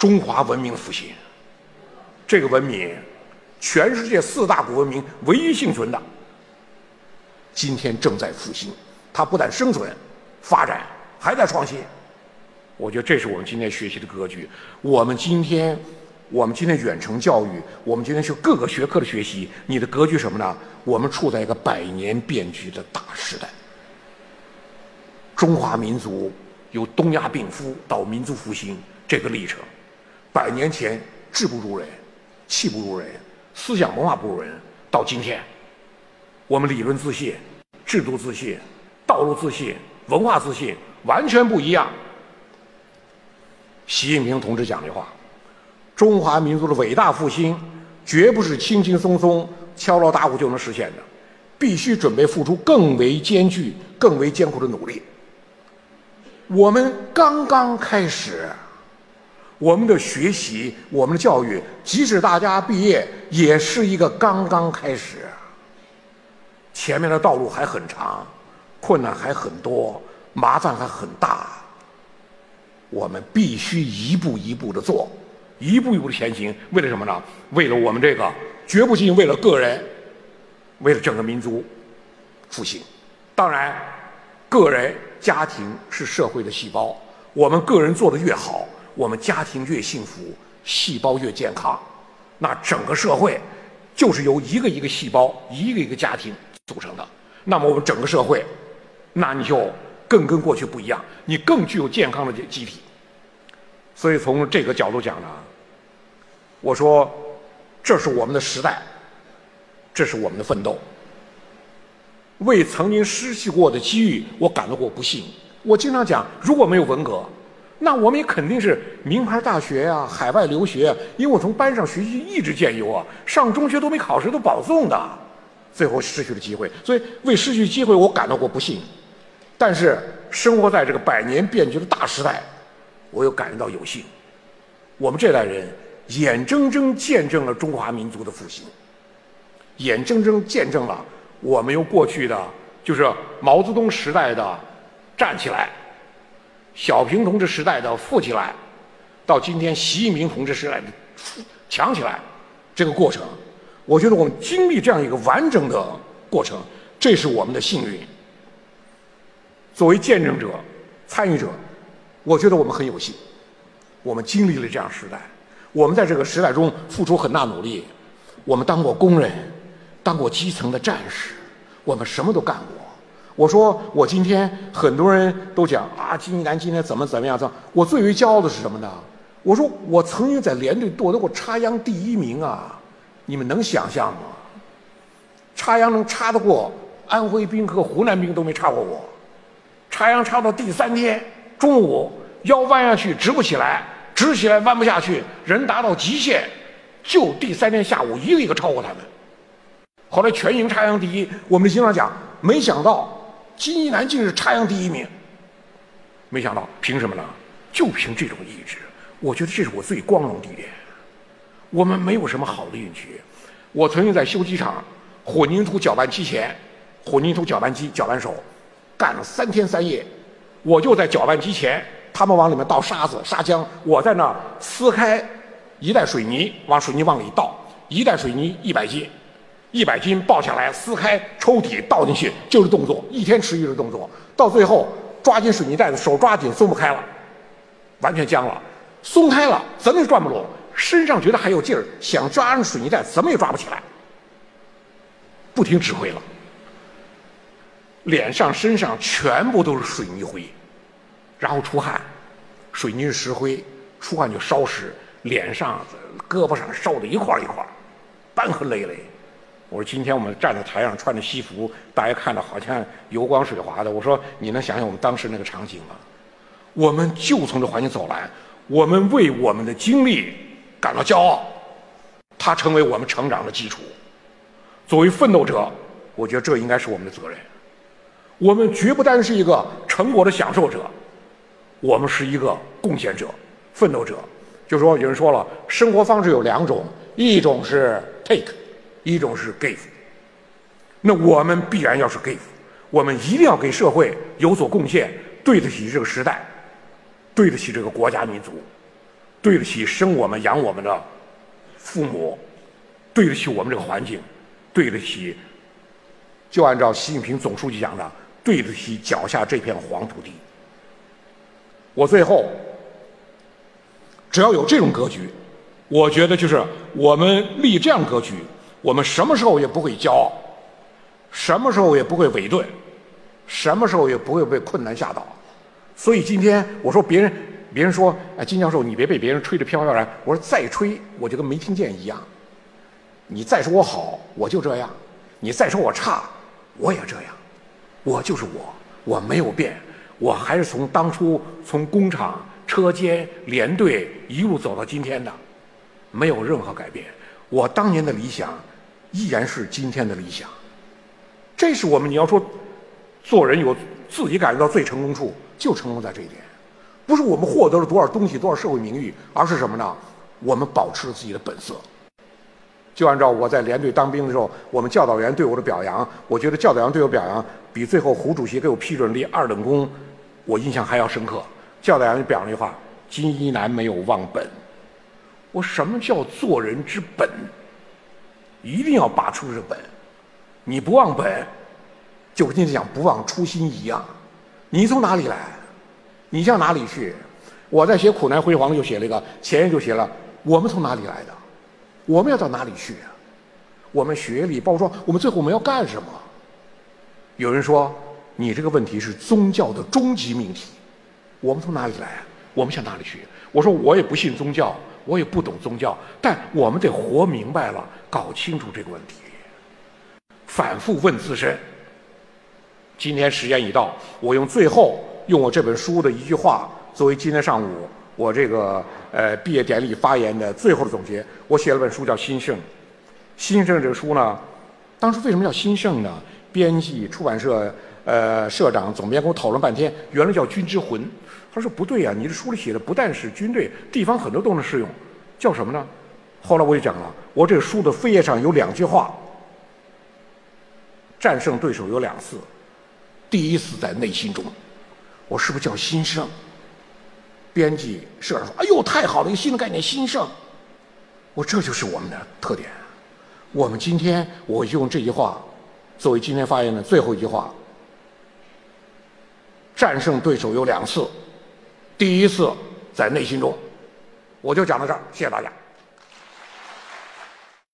中华文明复兴。这个文明，全世界四大古文明唯一幸存的，今天正在复兴。它不但生存、发展，还在创新。我觉得这是我们今天学习的格局。我们今天，我们今天远程教育，我们今天学各个学科的学习，你的格局什么呢？我们处在一个百年变局的大时代。中华民族由东亚病夫到民族复兴这个历程，百年前志不如人，气不如人，思想文化不如人，到今天，我们理论自信，制度自信。道路自信、文化自信完全不一样。习近平同志讲的话：“中华民族的伟大复兴，绝不是轻轻松松、敲锣打鼓就能实现的，必须准备付出更为艰巨、更为艰苦的努力。”我们刚刚开始，我们的学习、我们的教育，即使大家毕业，也是一个刚刚开始，前面的道路还很长。困难还很多，麻烦还很大。我们必须一步一步的做，一步一步的前行。为了什么呢？为了我们这个，绝不仅为了个人，为了整个民族复兴。当然，个人、家庭是社会的细胞。我们个人做的越好，我们家庭越幸福，细胞越健康，那整个社会就是由一个一个细胞、一个一个家庭组成的。那么，我们整个社会。那你就更跟过去不一样，你更具有健康的机体。所以从这个角度讲呢，我说这是我们的时代，这是我们的奋斗。为曾经失去过的机遇，我感到过不幸。我经常讲，如果没有文革，那我们也肯定是名牌大学呀，海外留学。因为我从班上学习一直见优啊，上中学都没考试，都保送的，最后失去了机会。所以为失去机会，我感到过不幸。但是生活在这个百年变局的大时代，我又感觉到有幸。我们这代人眼睁睁见证了中华民族的复兴，眼睁睁见证了我们由过去的就是毛泽东时代的站起来，小平同志时代的富起来，到今天习近平同志时代的富强起来，这个过程，我觉得我们经历这样一个完整的过程，这是我们的幸运。作为见证者、参与者，我觉得我们很有幸，我们经历了这样时代，我们在这个时代中付出很大努力，我们当过工人，当过基层的战士，我们什么都干过。我说，我今天很多人都讲啊，金一南今天怎么怎么样？怎？我最为骄傲的是什么呢？我说，我曾经在连队夺得过插秧第一名啊！你们能想象吗？插秧能插得过安徽兵和湖南兵都没插过我。插秧插到第三天中午，腰弯下去直不起来，直起来弯不下去，人达到极限，就第三天下午一个一个超过他们。后来全营插秧第一，我们经常讲，没想到金一南竟是插秧第一名。没想到，凭什么呢？就凭这种意志。我觉得这是我最光荣的一点。我们没有什么好的运气。我曾经在修机场混凝土搅拌机前，混凝土搅拌机搅拌手。干了三天三夜，我就在搅拌机前，他们往里面倒沙子、沙浆，我在那儿撕开一袋水泥，往水泥往里倒，一袋水泥一百斤，一百斤抱下来，撕开抽屉倒进去，就是动作，一天持续的动作，到最后抓紧水泥袋子，手抓紧松不开了，完全僵了，松开了怎么也转不拢，身上觉得还有劲儿，想抓住水泥袋怎么也抓不起来，不听指挥了。脸上、身上全部都是水泥灰，然后出汗，水泥是石灰，出汗就烧湿，脸上、胳膊上烧的一块一块，斑痕累累。我说今天我们站在台上穿着西服，大家看着好像油光水滑的。我说你能想想我们当时那个场景吗？我们就从这环境走来，我们为我们的经历感到骄傲，它成为我们成长的基础。作为奋斗者，我觉得这应该是我们的责任。我们绝不单是一个成果的享受者，我们是一个贡献者、奋斗者。就说有人说了，生活方式有两种，一种是 take，一种是 give。那我们必然要是 give，我们一定要给社会有所贡献，对得起这个时代，对得起这个国家民族。对得起生我们养我们的父母，对得起我们这个环境，对得起，就按照习近平总书记讲的，对得起脚下这片黄土地。我最后，只要有这种格局，我觉得就是我们立这样格局，我们什么时候也不会骄傲，什么时候也不会委顿，什么时候也不会被困难吓倒。所以今天我说别人，别人说，哎，金教授你别被别人吹得飘飘然。我说再吹，我就跟没听见一样。你再说我好，我就这样；你再说我差，我也这样。我就是我，我没有变，我还是从当初从工厂、车间、连队一路走到今天的，没有任何改变。我当年的理想，依然是今天的理想。这是我们你要说，做人有自己感觉到最成功处。就成功在这一点，不是我们获得了多少东西、多少社会名誉，而是什么呢？我们保持了自己的本色。就按照我在连队当兵的时候，我们教导员对我的表扬，我觉得教导员对我表扬比最后胡主席给我批准立二等功，我印象还要深刻。教导员表扬一句话：“金一南没有忘本。”我什么叫做人之本？一定要拔出这本，你不忘本，就跟今天讲不忘初心一样。你从哪里来？你向哪里去？我在写《苦难辉煌》就写了一个，前言就写了：我们从哪里来的？我们要到哪里去？我们学历，包括说我们最后我们要干什么？有人说你这个问题是宗教的终极命题。我们从哪里来？我们向哪里去？我说我也不信宗教，我也不懂宗教，但我们得活明白了，搞清楚这个问题，反复问自身。今天时间已到，我用最后用我这本书的一句话作为今天上午我这个呃毕业典礼发言的最后的总结。我写了本书叫《新盛》，《新盛》这个书呢，当时为什么叫新盛呢？编辑、出版社、呃社长、总编跟我讨论半天，原来叫军之魂。他说不对呀，你这书里写的不但是军队，地方很多都能适用，叫什么呢？后来我就讲了，我这书的扉页上有两句话：战胜对手有两次。第一次在内心中，我是不是叫新生？编辑社长说：“哎呦，太好了，一个新的概念，新生。”我这就是我们的特点。我们今天，我用这句话作为今天发言的最后一句话：战胜对手有两次，第一次在内心中。我就讲到这儿，谢谢大家。